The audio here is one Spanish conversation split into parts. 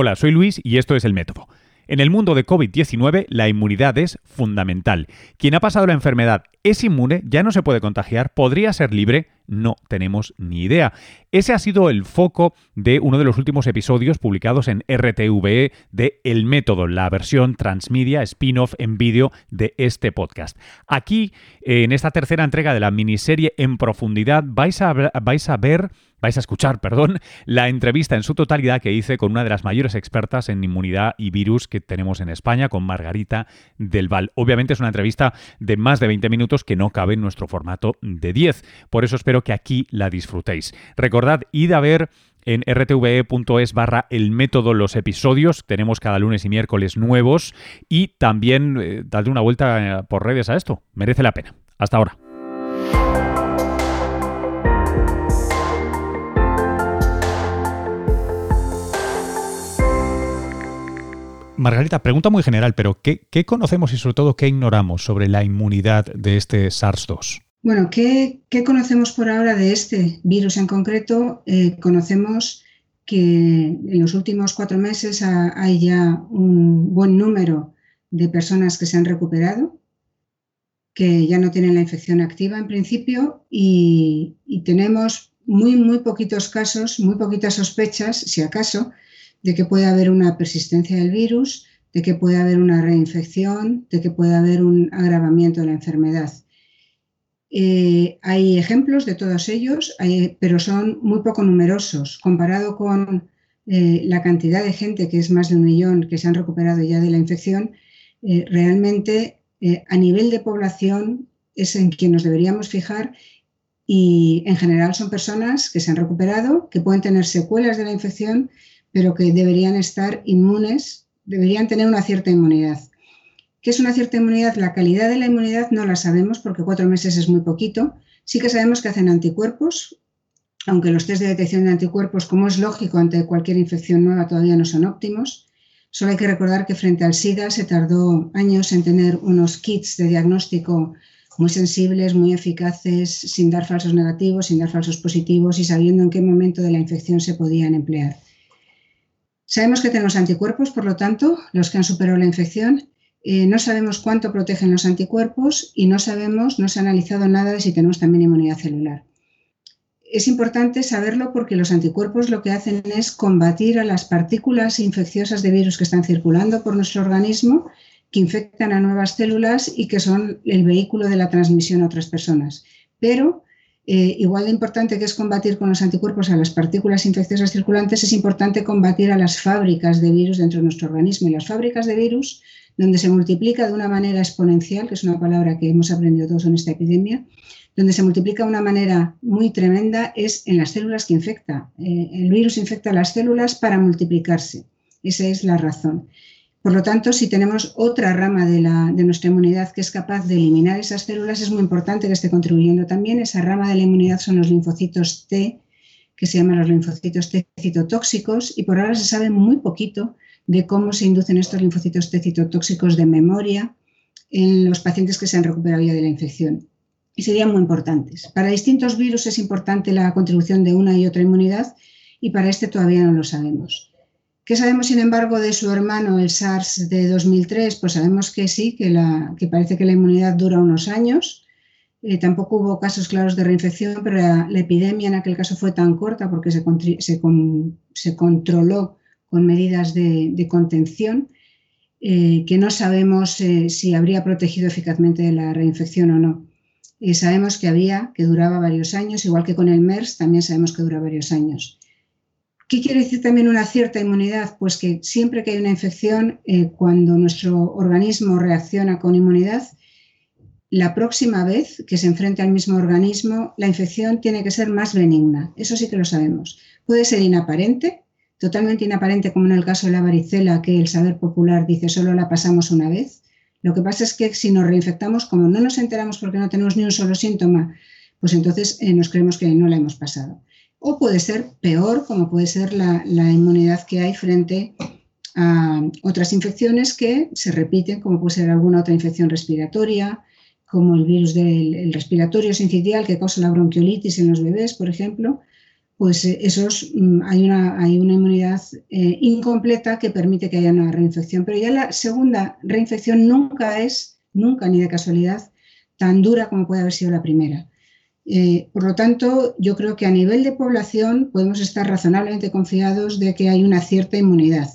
Hola, soy Luis y esto es El Método. En el mundo de COVID-19 la inmunidad es fundamental. Quien ha pasado la enfermedad es inmune, ya no se puede contagiar, podría ser libre, no tenemos ni idea. Ese ha sido el foco de uno de los últimos episodios publicados en RTVE de El Método, la versión transmedia spin-off en vídeo de este podcast. Aquí, en esta tercera entrega de la miniserie en profundidad, vais a, ver vais a escuchar, perdón, la entrevista en su totalidad que hice con una de las mayores expertas en inmunidad y virus que tenemos en España, con Margarita del Val. Obviamente es una entrevista de más de 20 minutos que no cabe en nuestro formato de 10. Por eso espero que aquí la disfrutéis. Recordad, id a ver en rtve.es barra el método los episodios. Tenemos cada lunes y miércoles nuevos y también eh, dadle una vuelta eh, por redes a esto. Merece la pena. Hasta ahora. Margarita, pregunta muy general, pero ¿qué, conocemos y sobre todo qué ignoramos sobre la inmunidad de este SARS-2? Bueno, ¿qué, conocemos por ahora de este virus en concreto? Eh, conocemos que en los últimos cuatro meses hay ya un buen número de personas que se han recuperado, que ya no tienen la infección activa en principio y, y tenemos muy, muy poquitos casos, muy poquitas sospechas, si acaso, de que puede haber una persistencia del virus, de que puede haber una reinfección, de que puede haber un agravamiento de la enfermedad. Eh, hay ejemplos de todos ellos, pero son muy poco numerosos. Comparado con eh, la cantidad de gente, que es más de un millón, que se han recuperado ya de la infección, eh, realmente a nivel de población es en quien nos deberíamos fijar y en general son personas que se han recuperado, que pueden tener secuelas de la infección pero que deberían estar inmunes, deberían tener una cierta inmunidad. ¿Qué es una cierta inmunidad? La calidad de la inmunidad no la sabemos porque cuatro meses es muy poquito. Sí que sabemos que hacen anticuerpos, aunque los test de detección de anticuerpos, como es lógico ante cualquier infección nueva, todavía no son óptimos. Solo hay que recordar que frente al SIDA se tardó años en tener unos kits de diagnóstico muy sensibles, muy eficaces, sin dar falsos negativos, sin dar falsos positivos y sabiendo en qué momento de la infección se podían emplear. Sabemos que tenemos anticuerpos, por lo tanto, los que han superado la infección. Eh, no sabemos cuánto protegen los anticuerpos y no sabemos, no se ha analizado nada de si tenemos también inmunidad celular. Es importante saberlo porque los anticuerpos lo que hacen es combatir a las partículas infecciosas de virus que están circulando por nuestro organismo, que infectan a nuevas células y que son el vehículo de la transmisión a otras personas. Pero eh, igual de importante que es combatir con los anticuerpos a las partículas infecciosas circulantes, es importante combatir a las fábricas de virus dentro de nuestro organismo. Y las fábricas de virus, donde se multiplica de una manera exponencial, que es una palabra que hemos aprendido todos en esta epidemia, donde se multiplica de una manera muy tremenda, es en las células que infecta. Eh, el virus infecta las células para multiplicarse. Esa es la razón. Por lo tanto, si tenemos otra rama de, nuestra inmunidad que es capaz de eliminar esas células, es muy importante que esté contribuyendo también. Esa rama de la inmunidad son los linfocitos T, que se llaman los linfocitos T citotóxicos, y por ahora se sabe muy poquito de cómo se inducen estos linfocitos T citotóxicos de memoria en los pacientes que se han recuperado ya de la infección. Y serían muy importantes. Para distintos virus es importante la contribución de una y otra inmunidad y para este todavía no lo sabemos. ¿Qué sabemos, sin embargo, de su hermano, el SARS de 2003? Pues sabemos que sí, que, la, que parece que la inmunidad dura unos años. Eh, tampoco hubo casos claros de reinfección, pero la, epidemia en aquel caso fue tan corta porque se, se, controló con medidas de, contención eh, que no sabemos eh, si habría protegido eficazmente de la reinfección o no. sabemos que había, que duraba varios años, igual que con el MERS, también sabemos que dura varios años. ¿Qué quiere decir también una cierta inmunidad? Pues que siempre que hay una infección, eh, cuando nuestro organismo reacciona con inmunidad, la próxima vez que se enfrente al mismo organismo, la infección tiene que ser más benigna. Eso sí que lo sabemos. Puede ser inaparente, totalmente inaparente, como en el caso de la varicela, que el saber popular dice solo la pasamos una vez. Lo que pasa es que si nos reinfectamos, como no nos enteramos porque no tenemos ni un solo síntoma, pues entonces eh, nos creemos que no la hemos pasado o puede ser peor, como puede ser la, inmunidad que hay frente a otras infecciones que se repiten, como puede ser alguna otra infección respiratoria, como el virus del respiratorio sincitial que causa la bronquiolitis en los bebés, por ejemplo, pues eh, esos, mm, hay, una, hay una inmunidad eh, incompleta que permite que haya una reinfección. Pero ya la segunda reinfección nunca es, nunca ni de casualidad, tan dura como puede haber sido la primera. Eh, por lo tanto, yo creo que a nivel de población podemos estar razonablemente confiados de que hay una cierta inmunidad.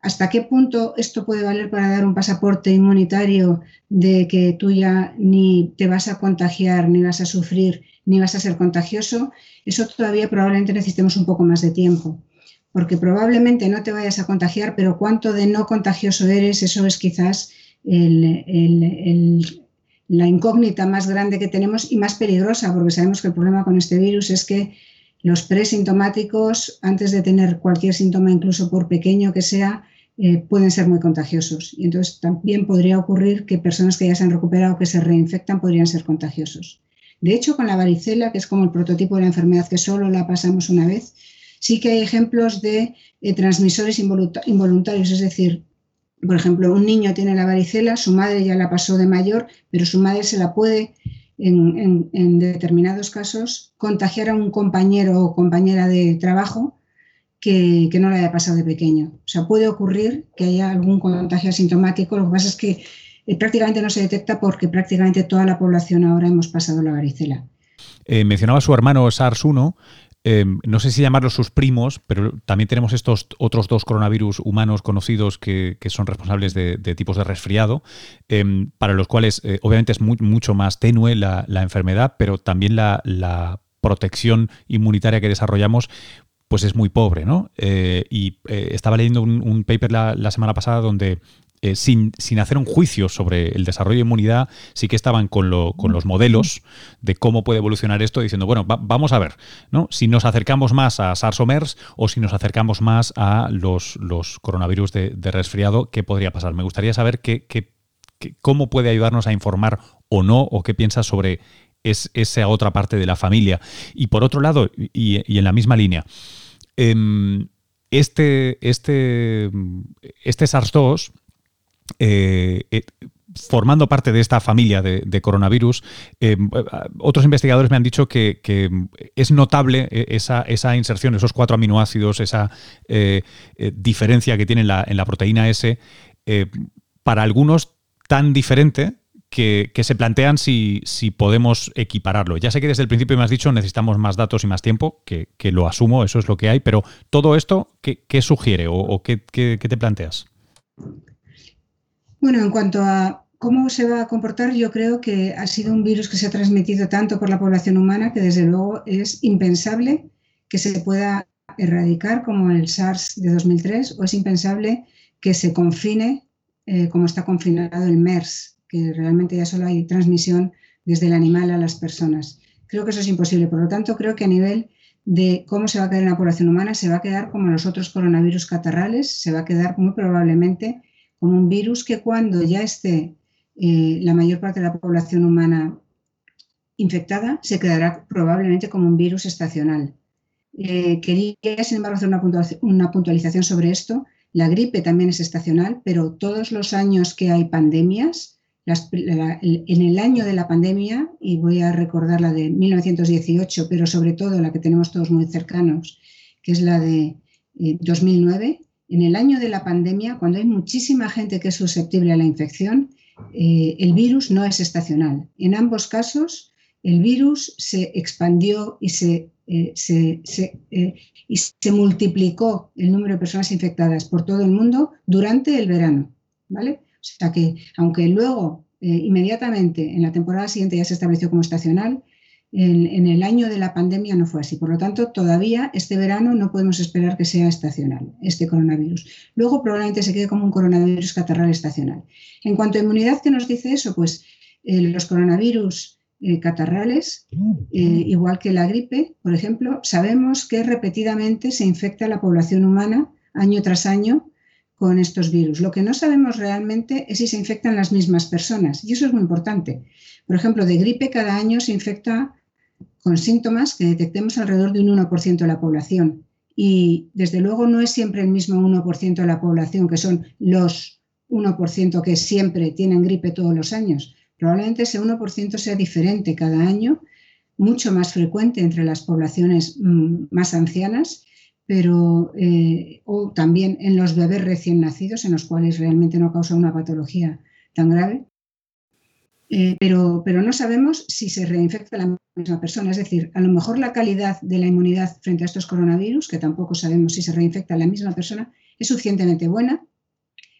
¿Hasta qué punto esto puede valer para dar un pasaporte inmunitario de que tú ya ni te vas a contagiar, ni vas a sufrir, ni vas a ser contagioso? Eso todavía probablemente necesitemos un poco más de tiempo, porque probablemente no te vayas a contagiar, pero cuánto de no contagioso eres, eso es quizás la incógnita más grande que tenemos y más peligrosa, porque sabemos que el problema con este virus es que los presintomáticos, antes de tener cualquier síntoma, incluso por pequeño que sea, eh, pueden ser muy contagiosos. Y entonces también podría ocurrir que personas que ya se han recuperado, que se reinfectan, podrían ser contagiosos. De hecho, con la varicela, que es como el prototipo de la enfermedad que solo la pasamos una vez, sí que hay ejemplos de eh, transmisores involuntarios, es decir, por ejemplo, un niño tiene la varicela, su madre ya la pasó de mayor, pero su madre se la puede, en, determinados casos, contagiar a un compañero o compañera de trabajo que, no le haya pasado de pequeño. O sea, puede ocurrir que haya algún contagio asintomático, lo que pasa es que eh, prácticamente no se detecta porque prácticamente toda la población ahora hemos pasado la varicela. Eh, mencionaba su hermano SARS-1. Em, no sé si llamarlos sus primos, pero también tenemos estos otros dos coronavirus humanos conocidos que, son responsables de, tipos de resfriado, para los cuales eh, obviamente es mucho más tenue la, enfermedad, pero también la, protección inmunitaria que desarrollamos pues es muy pobre, ¿no? Eh, y eh, estaba leyendo un, paper la, semana pasada donde eh, sin, sin, hacer un juicio sobre el desarrollo de inmunidad, sí que estaban con, los modelos de cómo puede evolucionar esto, diciendo, bueno, vamos a ver, ¿no? Si nos acercamos más a SARS o MERS o si nos acercamos más a los, los coronavirus de, resfriado, ¿qué podría pasar? Me gustaría saber qué, cómo puede ayudarnos a informar o no, o qué piensas sobre esa otra parte de la familia. Y por otro lado, y en la misma línea, Em, este, este, este SARS-2, eh, eh, formando parte de esta familia de, coronavirus, em, otros investigadores me han dicho que, es notable eh, esa, inserción, esos cuatro aminoácidos, esa diferencia que tiene en la, proteína S, para algunos tan diferente que, se plantean si, si, podemos equipararlo. Ya sé que desde el principio me has dicho necesitamos más datos y más tiempo, que, lo asumo, eso es lo que hay, pero todo esto, ¿qué, sugiere o, qué, te planteas? Bueno, en cuanto a cómo se va a comportar, yo creo que ha sido un virus que se ha transmitido tanto por la población humana que desde luego es impensable que se pueda erradicar como el SARS de 2003 o es impensable que se confine eh, como está confinado el MERS que realmente ya solo hay transmisión desde el animal a las personas. Creo que eso es imposible. Por lo tanto, creo que a nivel de cómo se va a quedar en la población humana, se va a quedar como los otros coronavirus catarrales, se va a quedar muy probablemente como un virus que cuando ya esté eh, la mayor parte de la población humana infectada, se quedará probablemente como un virus estacional. Eh, quería, sin embargo, hacer una puntualización sobre esto. La gripe también es estacional, pero todos los años que hay pandemias, en el año de la pandemia, y voy a recordar la de 1918, pero sobre todo la que tenemos todos muy cercanos, que es la de 2009, eh, en el año de la pandemia, cuando hay muchísima gente que es susceptible a la infección, eh, el virus no es estacional. En ambos casos, el virus se expandió y se, eh, y se multiplicó el número de personas infectadas por todo el mundo durante el verano. ¿vale? O sea que, aunque luego, eh, inmediatamente, en la temporada siguiente ya se estableció como estacional, en, el año de la pandemia no fue así. Por lo tanto, todavía este verano no podemos esperar que sea estacional, este coronavirus. Luego probablemente se quede como un coronavirus catarral estacional. En cuanto a inmunidad, ¿qué nos dice eso? Pues eh, los coronavirus eh, catarrales, igual que la gripe, por ejemplo, sabemos que repetidamente se infecta la población humana año tras año con estos virus. Lo que no sabemos realmente es si se infectan las mismas personas y eso es muy importante. Por ejemplo, de gripe cada año se infecta con síntomas que detectemos alrededor de un 1% de la población y desde luego no es siempre el mismo 1% de la población que son los 1% que siempre tienen gripe todos los años. Probablemente ese 1% sea diferente cada año mucho más frecuente entre las poblaciones mm, más ancianas, pero eh, o también en los bebés recién nacidos, en los cuales realmente no causa una patología tan grave. Eh, pero, no sabemos si se reinfecta la misma persona. Es decir, a lo mejor la calidad de la inmunidad frente a estos coronavirus, que tampoco sabemos si se reinfecta la misma persona, es suficientemente buena,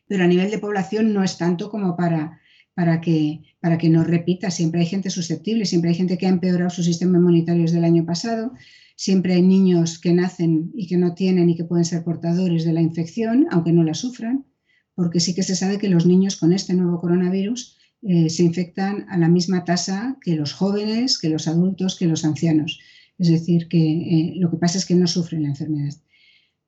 pero a nivel de población no es tanto como para, para, que, para que no repita. Siempre hay gente susceptible, siempre hay gente que ha empeorado su sistema inmunitario desde el año pasado, siempre hay niños que nacen y que no tienen y que pueden ser portadores de la infección, aunque no la sufran, porque sí que se sabe que los niños con este nuevo coronavirus eh, se infectan a la misma tasa que los jóvenes, que los adultos, que los ancianos. Es decir, que eh, lo que pasa es que no sufren la enfermedad.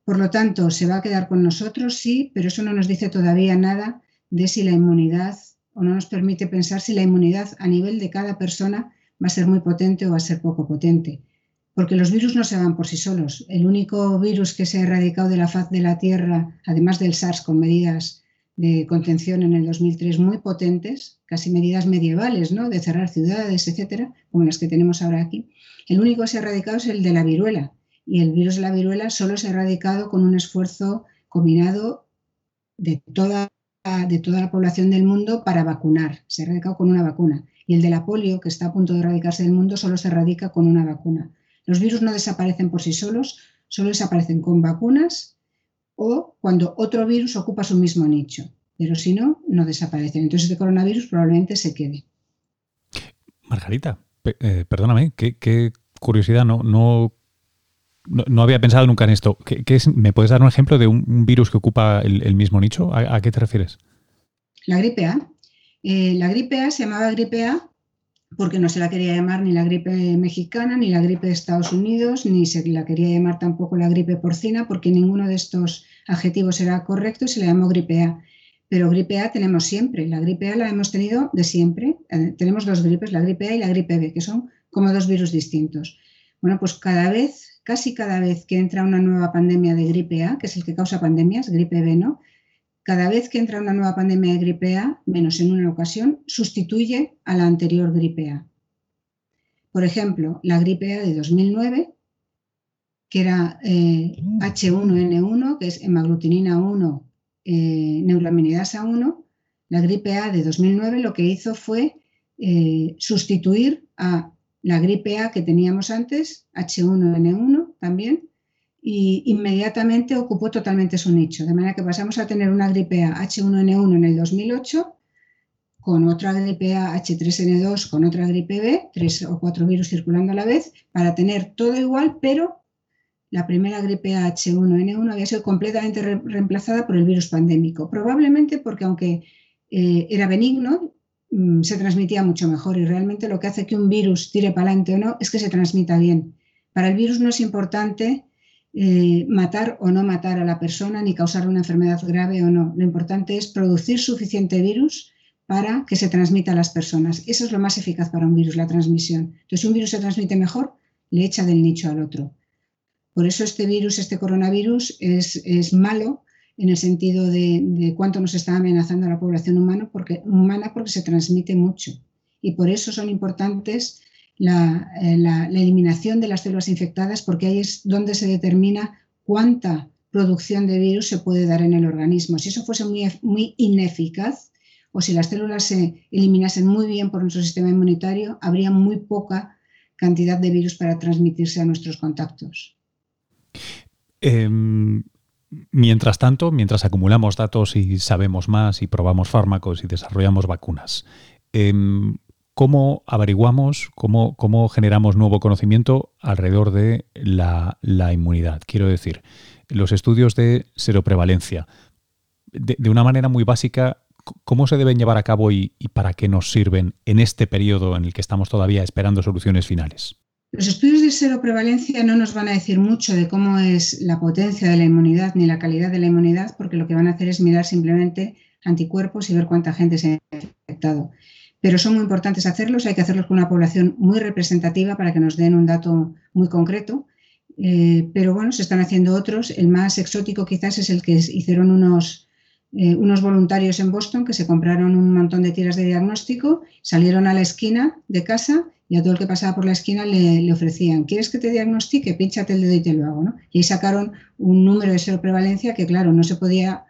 Por lo tanto, se va a quedar con nosotros, sí, pero eso no nos dice todavía nada de si la inmunidad o no nos permite pensar si la inmunidad a nivel de cada persona va a ser muy potente o va a ser poco potente. Porque los virus no se van por sí solos. El único virus que se ha erradicado de la faz de la Tierra, además del SARS con medidas de contención en el 2003 muy potentes, casi medidas medievales, ¿no? De cerrar ciudades, etcétera, como las que tenemos ahora aquí. El único que se ha erradicado es el de la viruela. Y el virus de la viruela solo se ha erradicado con un esfuerzo combinado de toda de toda la población del mundo para vacunar. Se ha erradicado con una vacuna. Y el de la polio, que está a punto de erradicarse del mundo, solo se erradica con una vacuna. Los virus no desaparecen por sí solos, solo desaparecen con vacunas o cuando otro virus ocupa su mismo nicho. Pero si no, no desaparecen. Entonces este coronavirus probablemente se quede. Margarita, eh, perdóname, qué, curiosidad, no, no no, había pensado nunca en esto. ¿Qué, es, ¿Me puedes dar un ejemplo de un, virus que ocupa el, mismo nicho? ¿A, qué te refieres? La gripe A. Eh, la gripe A se llamaba gripe A porque no se la quería llamar ni la gripe mexicana, ni la gripe de Estados Unidos, ni se la quería llamar tampoco la gripe porcina, porque ninguno de estos adjetivos era correcto y se le llamó gripe A. Pero gripe A tenemos siempre. La gripe A la hemos tenido de siempre. Eh, tenemos dos gripes, la gripe A y la gripe B, que son como dos virus distintos. Bueno, pues cada vez casi cada vez que entra una nueva pandemia de gripe A, que es el que causa pandemias, gripe B, ¿no? Cada vez que entra una nueva pandemia de gripe A, menos en una ocasión, sustituye a la anterior gripe A. Por ejemplo, la gripe A de 2009, que era H1N1, eh, que es hemaglutinina 1, eh, neuraminidasa 1, la gripe A de 2009 lo que hizo fue eh, sustituir a la gripe A que teníamos antes, H1N1 también, y inmediatamente ocupó totalmente su nicho. De manera que pasamos a tener una gripe A H1N1 en el 2008, con otra gripe A H3N2, con otra gripe B, tres o cuatro virus circulando a la vez, para tener todo igual, pero la primera gripe A H1N1 había sido completamente reemplazada por el virus pandémico. Probablemente porque aunque eh, era benigno, Mm, se transmitía mucho mejor y realmente lo que hace que un virus tire para adelante o no es que se transmita bien. Para el virus no es importante eh, matar o no matar a la persona ni causar una enfermedad grave o no. Lo importante es producir suficiente virus para que se transmita a las personas. Eso es lo más eficaz para un virus, la transmisión. Entonces, un virus se transmite mejor, le echa del nicho al otro. Por eso este virus, este coronavirus, es, es malo en el sentido de, cuánto nos está amenazando a la población humana porque, humana porque se transmite mucho. Y por eso son importantes la, eh, la, eliminación de las células infectadas porque ahí es donde se determina cuánta producción de virus se puede dar en el organismo. Si eso fuese muy, muy ineficaz o si las células se eliminasen muy bien por nuestro sistema inmunitario, habría muy poca cantidad de virus para transmitirse a nuestros contactos. Em, Mientras tanto, mientras acumulamos datos y sabemos más y probamos fármacos y desarrollamos vacunas, em, ¿cómo averiguamos, cómo, cómo, generamos nuevo conocimiento alrededor de la, inmunidad? Quiero decir, los estudios de seroprevalencia, de, una manera muy básica, ¿cómo se deben llevar a cabo y para qué nos sirven en este periodo en el que estamos todavía esperando soluciones finales? Los estudios de seroprevalencia no nos van a decir mucho de cómo es la potencia de la inmunidad ni la calidad de la inmunidad, porque lo que van a hacer es mirar simplemente anticuerpos y ver cuánta gente se ha infectado. Pero son muy importantes hacerlos, hay que hacerlos con una población muy representativa para que nos den un dato muy concreto. Eh, pero bueno, se están haciendo otros. El más exótico quizás es el que hicieron unos eh, unos voluntarios en Boston que se compraron un montón de tiras de diagnóstico, salieron a la esquina de casa y a todo el que pasaba por la esquina le, ofrecían, ¿quieres que te diagnostique? Pínchate el dedo y te lo hago. ¿no? Y ahí sacaron un número de seroprevalencia que, claro, no se podía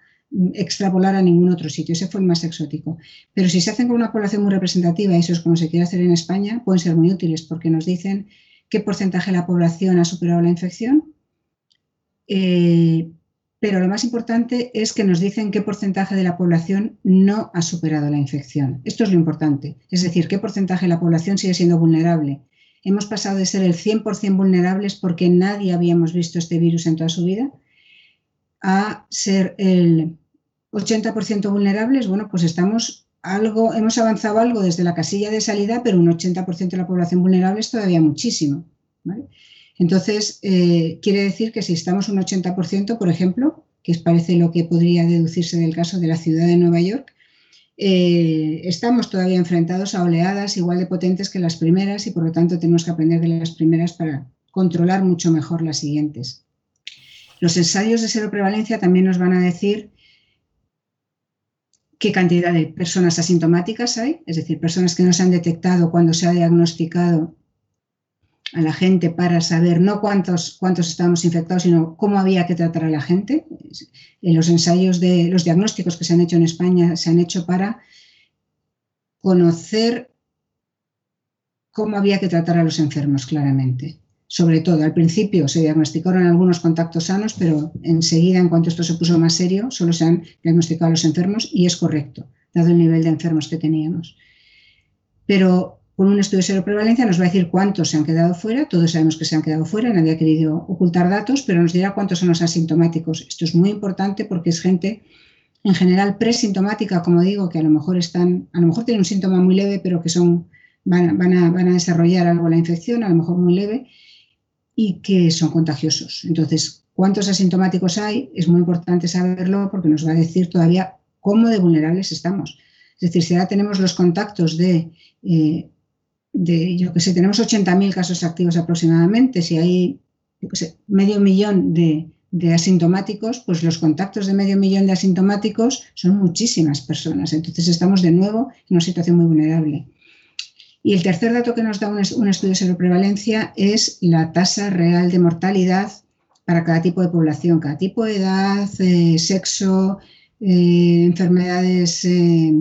extrapolar a ningún otro sitio. Ese fue el más exótico. Pero si se hacen con una población muy representativa, eso es como se quiere hacer en España, pueden ser muy útiles porque nos dicen qué porcentaje de la población ha superado la infección. Eh, pero lo más importante es que nos dicen qué porcentaje de la población no ha superado la infección. Esto es lo importante, es decir, qué porcentaje de la población sigue siendo vulnerable. Hemos pasado de ser el 100% vulnerables porque nadie habíamos visto este virus en toda su vida a ser el 80% vulnerables. Bueno, pues estamos algo, hemos avanzado algo desde la casilla de salida, pero un 80% de la población vulnerable es todavía muchísimo. Entonces, eh, quiere decir que si estamos un 80%, por ejemplo, que parece lo que podría deducirse del caso de la ciudad de Nueva York, eh, estamos todavía enfrentados a oleadas igual de potentes que las primeras y por lo tanto tenemos que aprender de las primeras para controlar mucho mejor las siguientes. Los ensayos de seroprevalencia también nos van a decir qué cantidad de personas asintomáticas hay, es decir, personas que no se han detectado cuando se ha diagnosticado a la gente para saber no cuántos, cuántos estábamos infectados, sino cómo había que tratar a la gente. En los ensayos de los diagnósticos que se han hecho en España se han hecho para conocer cómo había que tratar a los enfermos claramente. Sobre todo, al principio se diagnosticaron algunos contactos sanos, pero enseguida, en cuanto esto se puso más serio, solo se han diagnosticado a los enfermos y es correcto, dado el nivel de enfermos que teníamos. Pero con un estudio de seroprevalencia nos va a decir cuántos se han quedado fuera, todos sabemos que se han quedado fuera, nadie ha querido ocultar datos, pero nos dirá cuántos son los asintomáticos. Esto es muy importante porque es gente en general presintomática, como digo, que a lo mejor están, a lo mejor tienen un síntoma muy leve, pero que son, van, van, a, van a desarrollar algo la infección, a lo mejor muy leve, y que son contagiosos. Entonces, cuántos asintomáticos hay es muy importante saberlo porque nos va a decir todavía cómo de vulnerables estamos. Es decir, si ahora tenemos los contactos de eh, de, yo que sé, tenemos 80.000 casos activos aproximadamente, si hay, medio millón de, asintomáticos, pues los contactos de medio millón de asintomáticos son muchísimas personas. Entonces estamos de nuevo en una situación muy vulnerable. Y el tercer dato que nos da un, estudio de seroprevalencia es la tasa real de mortalidad para cada tipo de población, cada tipo de edad, eh, sexo, eh, enfermedades eh,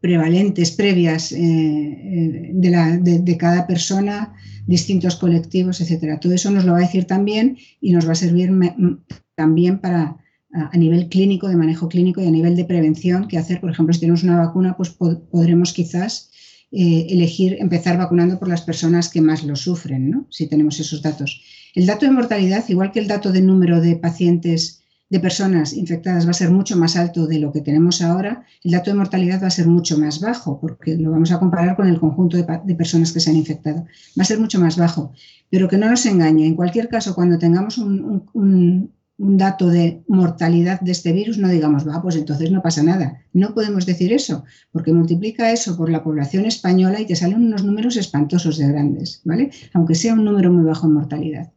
prevalentes, previas de, cada persona, distintos colectivos, etcétera. Todo eso nos lo va a decir también y nos va a servir también para a, nivel clínico, de manejo clínico y a nivel de prevención, que hacer, por ejemplo, si tenemos una vacuna, pues podremos quizás eh, elegir empezar vacunando por las personas que más lo sufren, ¿no? si tenemos esos datos. El dato de mortalidad, igual que el dato de número de pacientes de personas infectadas va a ser mucho más alto de lo que tenemos ahora, el dato de mortalidad va a ser mucho más bajo, porque lo vamos a comparar con el conjunto de, personas que se han infectado. Va a ser mucho más bajo, pero que no nos engañe. En cualquier caso, cuando tengamos un, dato de mortalidad de este virus, no digamos, va, pues entonces no pasa nada. No podemos decir eso, porque multiplica eso por la población española y te salen unos números espantosos de grandes, ¿vale? Aunque sea un número muy bajo en mortalidad.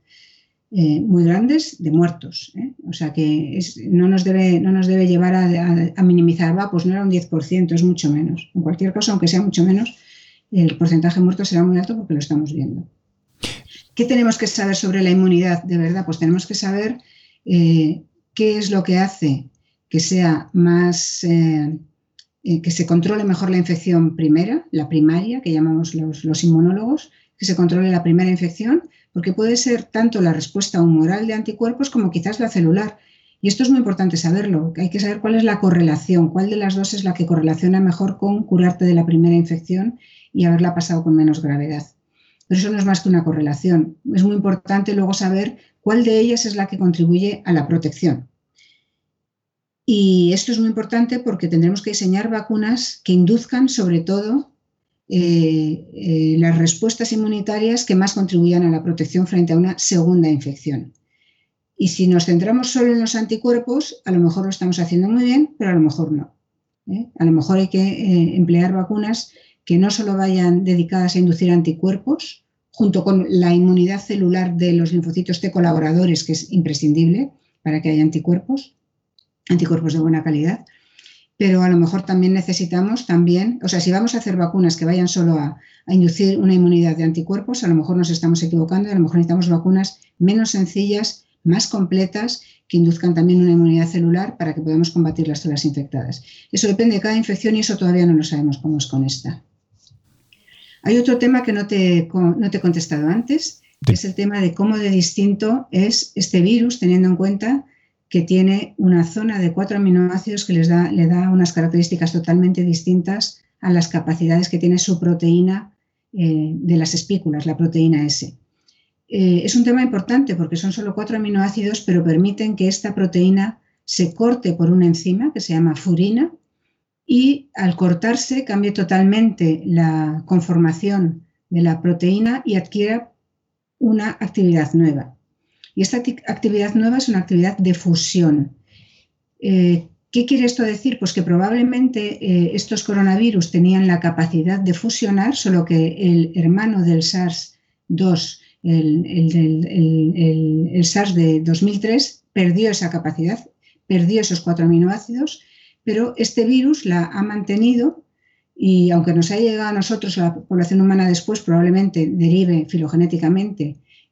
Eh, muy grandes de muertos. ¿eh? O sea que no, nos debe, no nos debe llevar a, minimizar, va, pues no era un 10%, es mucho menos. En cualquier caso, aunque sea mucho menos, el porcentaje de muertos será muy alto porque lo estamos viendo. ¿Qué tenemos que saber sobre la inmunidad? De verdad, pues tenemos que saber eh, qué es lo que hace que sea más, que se controle mejor la infección primera, la primaria, que llamamos los, los inmunólogos, que se controle la primera infección porque puede ser tanto la respuesta humoral de anticuerpos como quizás la celular. Y esto es muy importante saberlo, hay que saber cuál es la correlación, cuál de las dos es la que correlaciona mejor con curarte de la primera infección y haberla pasado con menos gravedad. Pero eso no es más que una correlación. Es muy importante luego saber cuál de ellas es la que contribuye a la protección. Y esto es muy importante porque tendremos que diseñar vacunas que induzcan sobre todo eh, eh, las respuestas inmunitarias que más contribuyan a la protección frente a una segunda infección. Y si nos centramos solo en los anticuerpos, a lo mejor lo estamos haciendo muy bien, pero a lo mejor no. ¿eh? A lo mejor hay que emplear vacunas que no solo vayan dedicadas a inducir anticuerpos, junto con la inmunidad celular de los linfocitos T colaboradores, que es imprescindible para que haya anticuerpos, anticuerpos de buena calidad, pero a lo mejor también necesitamos también, o sea, si vamos a hacer vacunas que vayan solo a, inducir una inmunidad de anticuerpos, a lo mejor nos estamos equivocando a lo mejor necesitamos vacunas menos sencillas, más completas, que induzcan también una inmunidad celular para que podamos combatir las células infectadas. Eso depende de cada infección y eso todavía no lo sabemos cómo es con esta. Hay otro tema que no te, no te he contestado antes, que es el tema de cómo de distinto es este virus, teniendo en cuenta que tiene una zona de cuatro aminoácidos que les da, le da unas características totalmente distintas a las capacidades que tiene su proteína eh, de las espículas, la proteína S. Eh, es un tema importante porque son solo cuatro aminoácidos, pero permiten que esta proteína se corte por una enzima que se llama furina y al cortarse cambie totalmente la conformación de la proteína y adquiera una actividad nueva. Y esta actividad nueva es una actividad de fusión. Eh, ¿Qué quiere esto decir? Pues que probablemente eh, estos coronavirus tenían la capacidad de fusionar, solo que el hermano del SARS-2, el, SARS de 2003, perdió esa capacidad, perdió esos cuatro aminoácidos, pero este virus la ha mantenido y aunque nos haya llegado a nosotros, a la población humana después, probablemente derive filogenéticamente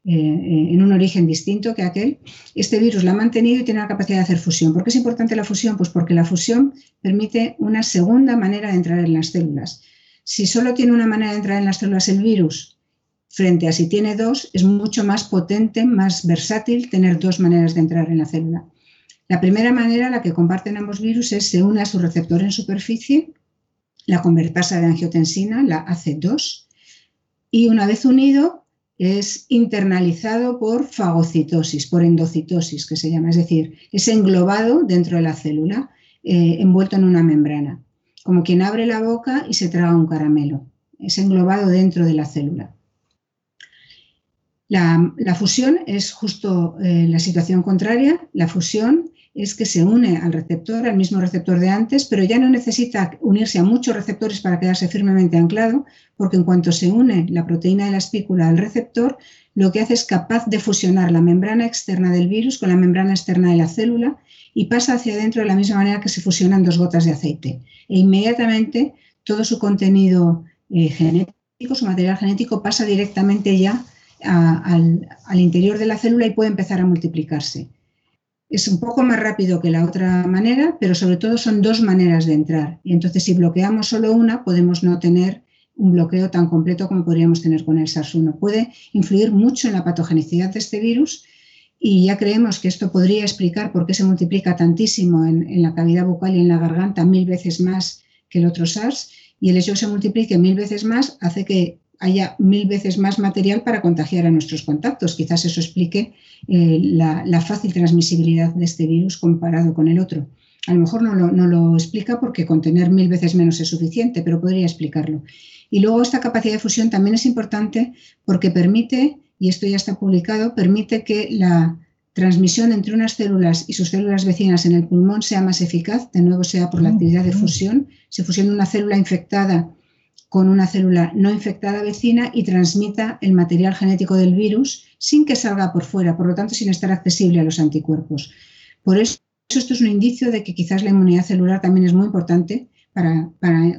eh, eh, en un origen distinto que aquel, este virus la ha mantenido y tiene la capacidad de hacer fusión. ¿Por qué es importante la fusión? Pues porque la fusión permite una segunda manera de entrar en las células. Si solo tiene una manera de entrar en las células el virus, frente a si tiene dos, es mucho más potente, más versátil tener dos maneras de entrar en la célula. La primera manera, la que comparten ambos virus, es se une a su receptor en superficie, la convertasa de angiotensina, la AC2, y una vez unido es internalizado por fagocitosis, por endocitosis, que se llama, es decir, es englobado dentro de la célula, eh, envuelto en una membrana, como quien abre la boca y se traga un caramelo, es englobado dentro de la célula. La, fusión es justo eh, la situación contraria, la fusión es que se une al receptor, al mismo receptor de antes, pero ya no necesita unirse a muchos receptores para quedarse firmemente anclado, porque en cuanto se une la proteína de la espícula al receptor, lo que hace es capaz de fusionar la membrana externa del virus con la membrana externa de la célula y pasa hacia adentro de la misma manera que se fusionan dos gotas de aceite. E inmediatamente todo su contenido eh, genético, su material genético, pasa directamente ya al interior de la célula y puede empezar a multiplicarse. Es un poco más rápido que la otra manera, pero sobre todo son dos maneras de entrar. Y entonces si bloqueamos solo una, podemos no tener un bloqueo tan completo como podríamos tener con el SARS-1. Puede influir mucho en la patogenicidad de este virus y ya creemos que esto podría explicar por qué se multiplica tantísimo en, en, la cavidad bucal y en la garganta mil veces más que el otro SARS y el hecho de que se multiplique mil veces más hace que haya mil veces más material para contagiar a nuestros contactos. Quizás eso explique eh, la, fácil transmisibilidad de este virus comparado con el otro. A lo mejor no lo, explica porque contener mil veces menos es suficiente, pero podría explicarlo. Y luego esta capacidad de fusión también es importante porque permite, y esto ya está publicado, permite que la transmisión entre unas células y sus células vecinas en el pulmón sea más eficaz, de nuevo sea por la actividad de fusión. Se fusiona una célula infectada con una célula no infectada vecina y transmita el material genético del virus sin que salga por fuera, por lo tanto sin estar accesible a los anticuerpos. Por eso esto es un indicio de que quizás la inmunidad celular también es muy importante para,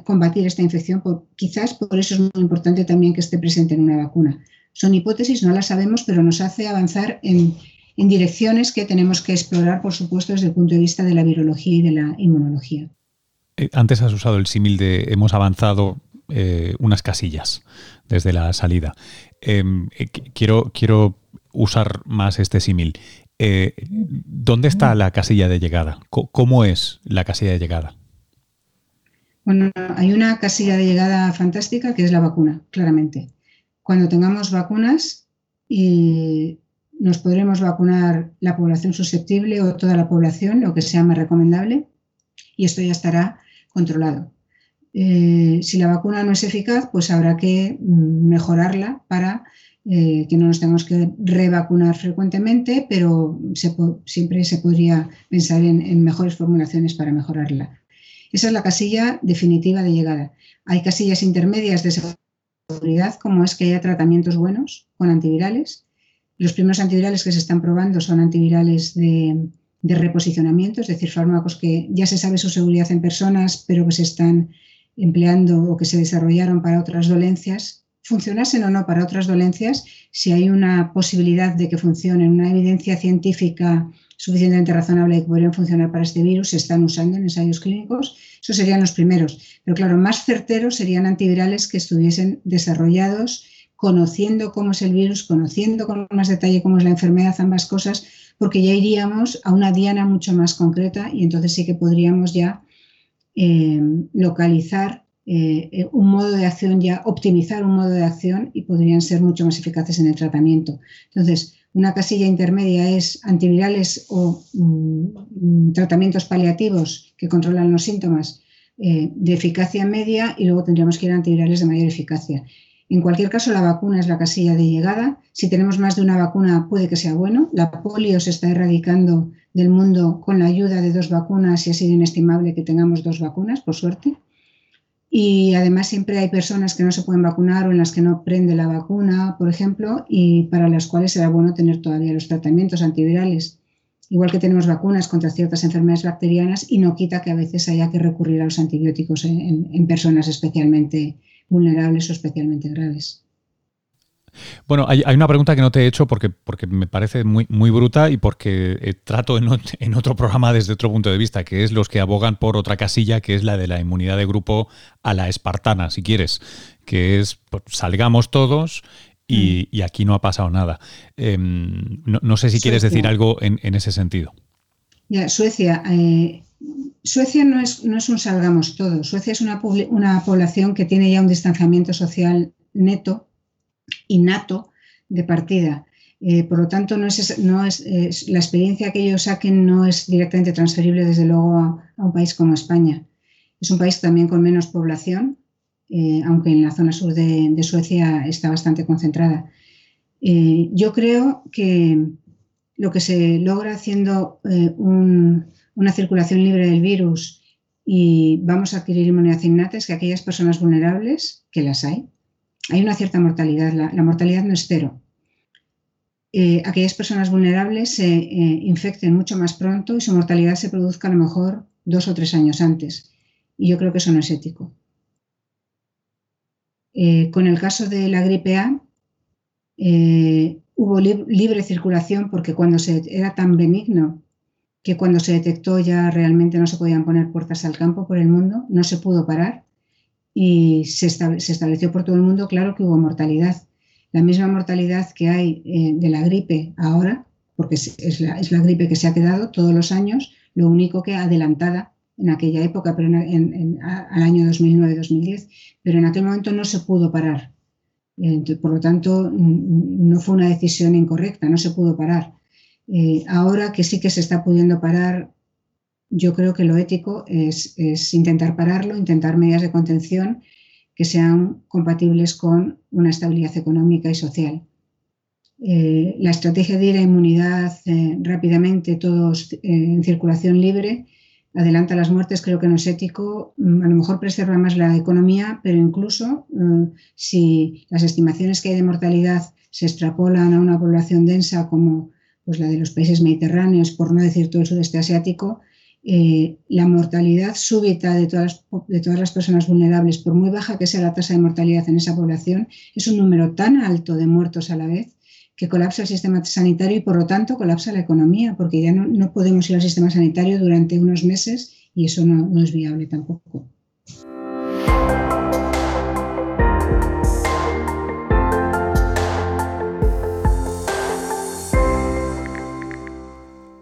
combatir esta infección. quizás por eso es muy importante también que esté presente en una vacuna. Son hipótesis, no las sabemos, pero nos hace avanzar en, en direcciones que tenemos que explorar, por supuesto, desde el punto de vista de la virología y de la inmunología. Eh, antes has usado el símil de hemos avanzado eh, unas casillas desde la salida. Em, eh, quiero, quiero usar más este símil. Eh, ¿Dónde está la casilla de llegada? ¿Cómo es la casilla de llegada? Bueno, hay una casilla de llegada fantástica que es la vacuna, claramente. Cuando tengamos vacunas y nos podremos vacunar la población susceptible o toda la población, lo que sea más recomendable, y esto ya estará controlado. Eh, si la vacuna no es eficaz, pues habrá que mm, mejorarla para eh, que no nos tengamos que revacunar frecuentemente, pero siempre se podría pensar en, mejores formulaciones para mejorarla. Esa es la casilla definitiva de llegada. Hay casillas intermedias de seguridad, como es que haya tratamientos buenos con antivirales. Los primeros antivirales que se están probando son antivirales de de reposicionamiento, es decir, fármacos que ya se sabe su seguridad en personas, pero que se están empleando o que se desarrollaron para otras dolencias, funcionasen o no para otras dolencias, si hay una posibilidad de que funcionen, una evidencia científica suficientemente razonable que podrían funcionar para este virus, se están usando en ensayos clínicos. Esos serían los primeros. Pero claro, más certeros serían antivirales que estuviesen desarrollados conociendo cómo es el virus, conociendo con más detalle cómo es la enfermedad, ambas cosas, porque ya iríamos a una diana mucho más concreta y entonces sí que podríamos ya eh, localizar eh, un modo de acción, ya optimizar un modo de acción y podrían ser mucho más eficaces en el tratamiento. Entonces, una casilla intermedia es antivirales o mm, tratamientos paliativos que controlan los síntomas eh, de eficacia media y luego tendríamos que ir a antivirales de mayor eficacia. En cualquier caso, la vacuna es la casilla de llegada. Si tenemos más de una vacuna, puede que sea bueno. La polio se está erradicando del mundo con la ayuda de dos vacunas y ha sido inestimable que tengamos dos vacunas, por suerte. Y además siempre hay personas que no se pueden vacunar o en las que no prende la vacuna, por ejemplo, y para las cuales será bueno tener todavía los tratamientos antivirales. Igual que tenemos vacunas contra ciertas enfermedades bacterianas y no quita que a veces haya que recurrir a los antibióticos en, en personas especialmente vulnerables o especialmente graves. Bueno, hay, una pregunta que no te he hecho porque, porque me parece muy, muy bruta y porque eh, trato en, otro programa desde otro punto de vista, que es los que abogan por otra casilla, que es la de la inmunidad de grupo a la espartana, si quieres, que es pues, salgamos todos y, mm. aquí no ha pasado nada. Em, no, sé si quieres decir algo en, ese sentido. Ya, Suecia, eh, Suecia no es, no es un salgamos todos. Suecia es una, una población que tiene ya un distanciamiento social neto, innato, de partida. Eh, por lo tanto, no es, la experiencia que ellos saquen no es directamente transferible, desde luego, a, un país como España. Es un país también con menos población, eh, aunque en la zona sur de, Suecia está bastante concentrada. Eh, yo creo que lo que se logra haciendo un, una circulación libre del virus y vamos a adquirir inmunidad innata es que aquellas personas vulnerables, que las hay, hay una cierta mortalidad, la, mortalidad no es cero. Eh, aquellas personas vulnerables se eh, infecten mucho más pronto y su mortalidad se produzca a lo mejor dos o tres años antes. Y yo creo que eso no es ético. Eh, con el caso de la gripe A, hubo libre circulación porque cuando se, era tan benigno que cuando se detectó ya realmente no se podían poner puertas al campo por el mundo, no se pudo parar y se, estableció por todo el mundo, claro que hubo mortalidad. La misma mortalidad que hay eh, de la gripe ahora, porque es la, gripe que se ha quedado todos los años, lo único que adelantada en aquella época, pero en, al año 2009-2010, pero en aquel momento no se pudo parar. por lo tanto, no fue una decisión incorrecta, no se pudo parar. Eh, ahora que sí que se está pudiendo parar, yo creo que lo ético es, intentar pararlo, intentar medidas de contención que sean compatibles con una estabilidad económica y social. Eh, la estrategia de ir a inmunidad eh, rápidamente, todos en circulación libre, adelanta las muertes, creo que no es ético. Mm, a lo mejor preserva más la economía, pero incluso si las estimaciones que hay de mortalidad se extrapolan a una población densa como pues la de los países mediterráneos, por no decir todo el sudeste asiático, eh, la mortalidad súbita de todas, de todas las personas vulnerables, por muy baja que sea la tasa de mortalidad en esa población, es un número tan alto de muertos a la vez que colapsa el sistema sanitario y por lo tanto colapsa la economía, porque ya no, podemos ir al sistema sanitario durante unos meses y eso no es viable tampoco.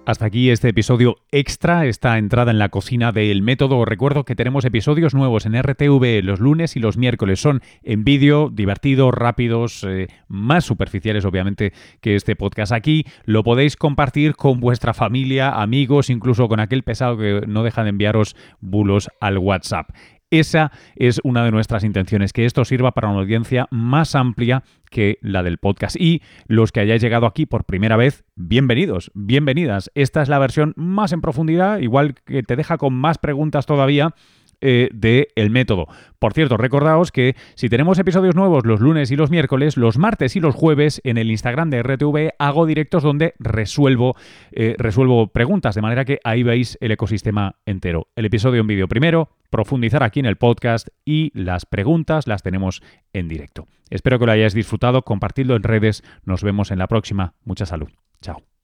Hasta aquí este episodio extra, esta entrada en la cocina del método. Recuerdo que tenemos episodios nuevos en RTV los lunes y los miércoles. Son en vídeo, divertidos, rápidos, eh, más superficiales obviamente que este podcast aquí. Lo podéis compartir con vuestra familia, amigos, incluso con aquel pesado que no deja de enviaros bulos al WhatsApp. Esa es una de nuestras intenciones, que esto sirva para una audiencia más amplia que la del podcast. Y los que hayáis llegado aquí por primera vez, bienvenidos, bienvenidas. Esta es la versión más en profundidad, igual que te deja con más preguntas todavía eh, del método. Por cierto, recordaos que si tenemos episodios nuevos los lunes y los miércoles, los martes y los jueves en el Instagram de RTV hago directos donde resuelvo, eh, resuelvo preguntas, de manera que ahí veis el ecosistema entero. El episodio en vídeo primero, profundizar aquí en el podcast y las preguntas las tenemos en directo. Espero que lo hayáis disfrutado, compartidlo en redes, nos vemos en la próxima. Mucha salud. Chao.